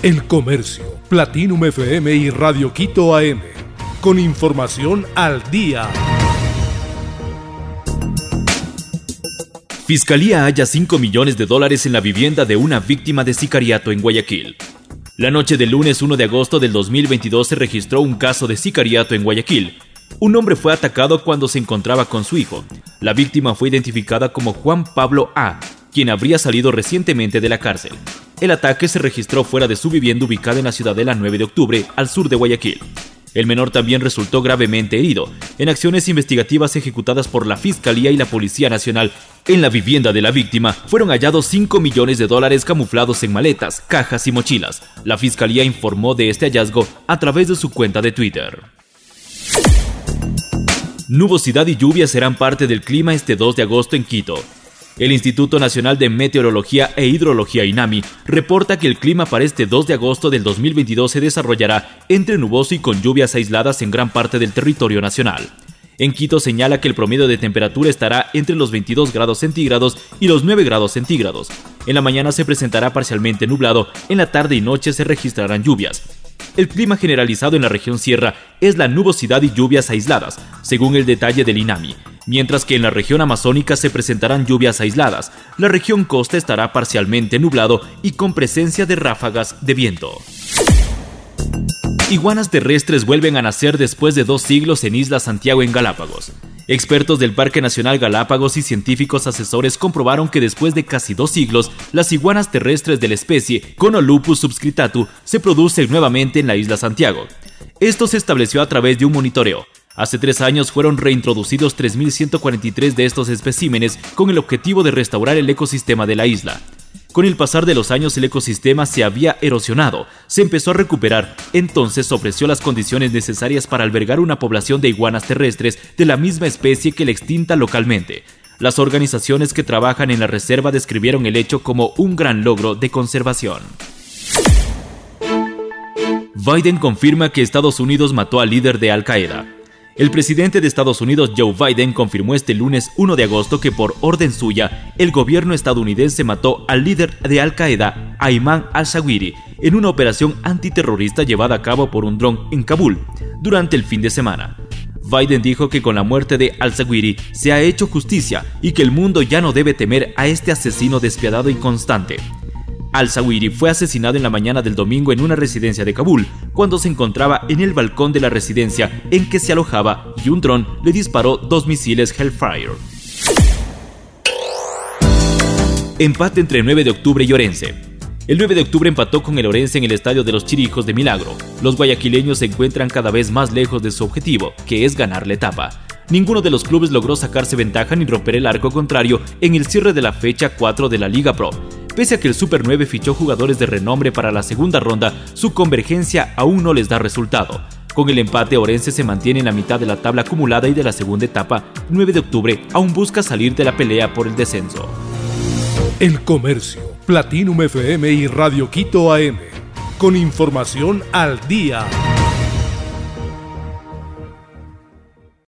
El Comercio, Platinum FM y Radio Quito AM. Con información al día. Fiscalía halla 5 millones de dólares en la vivienda de una víctima de sicariato en Guayaquil. La noche del lunes 1 de agosto del 2022 se registró un caso de sicariato en Guayaquil. Un hombre fue atacado cuando se encontraba con su hijo. La víctima fue identificada como Juan Pablo A., quien habría salido recientemente de la cárcel. El ataque se registró fuera de su vivienda ubicada en la ciudadela 9 de octubre, al sur de Guayaquil. El menor también resultó gravemente herido en acciones investigativas ejecutadas por la Fiscalía y la Policía Nacional. En la vivienda de la víctima fueron hallados 5 millones de dólares camuflados en maletas, cajas y mochilas. La Fiscalía informó de este hallazgo a través de su cuenta de Twitter. Nubosidad y lluvia serán parte del clima este 2 de agosto en Quito. El Instituto Nacional de Meteorología e Hidrología INAMI reporta que el clima para este 2 de agosto del 2022 se desarrollará entre nuboso y con lluvias aisladas en gran parte del territorio nacional. En Quito señala que el promedio de temperatura estará entre los 22 grados centígrados y los 9 grados centígrados. En la mañana se presentará parcialmente nublado, en la tarde y noche se registrarán lluvias. El clima generalizado en la región sierra es la nubosidad y lluvias aisladas, según el detalle del INAMI, mientras que en la región amazónica se presentarán lluvias aisladas. La región costa estará parcialmente nublado y con presencia de ráfagas de viento. Iguanas terrestres vuelven a nacer después de dos siglos en Isla Santiago en Galápagos. Expertos del Parque Nacional Galápagos y científicos asesores comprobaron que después de casi dos siglos, las iguanas terrestres de la especie Conolupus subscritatu se producen nuevamente en la isla Santiago. Esto se estableció a través de un monitoreo. Hace tres años fueron reintroducidos 3.143 de estos especímenes con el objetivo de restaurar el ecosistema de la isla. Con el pasar de los años el ecosistema se había erosionado, se empezó a recuperar, entonces ofreció las condiciones necesarias para albergar una población de iguanas terrestres de la misma especie que la extinta localmente. Las organizaciones que trabajan en la reserva describieron el hecho como un gran logro de conservación. Biden confirma que Estados Unidos mató al líder de Al Qaeda. El presidente de Estados Unidos, Joe Biden, confirmó este lunes 1 de agosto que por orden suya, el gobierno estadounidense mató al líder de Al Qaeda, Ayman al-Zawiri, en una operación antiterrorista llevada a cabo por un dron en Kabul durante el fin de semana. Biden dijo que con la muerte de al-Zawiri se ha hecho justicia y que el mundo ya no debe temer a este asesino despiadado y constante. Al-Zawiri fue asesinado en la mañana del domingo en una residencia de Kabul, cuando se encontraba en el balcón de la residencia en que se alojaba y un dron le disparó dos misiles Hellfire. Empate entre 9 de octubre y Orense. El 9 de octubre empató con el Orense en el estadio de los Chirijos de Milagro. Los guayaquileños se encuentran cada vez más lejos de su objetivo, que es ganar la etapa. Ninguno de los clubes logró sacarse ventaja ni romper el arco contrario en el cierre de la fecha 4 de la Liga Pro. Pese a que el Super 9 fichó jugadores de renombre para la segunda ronda, su convergencia aún no les da resultado. Con el empate, Orense se mantiene en la mitad de la tabla acumulada y de la segunda etapa, 9 de octubre, aún busca salir de la pelea por el descenso. El Comercio, Platinum FM y Radio Quito AM. Con información al día.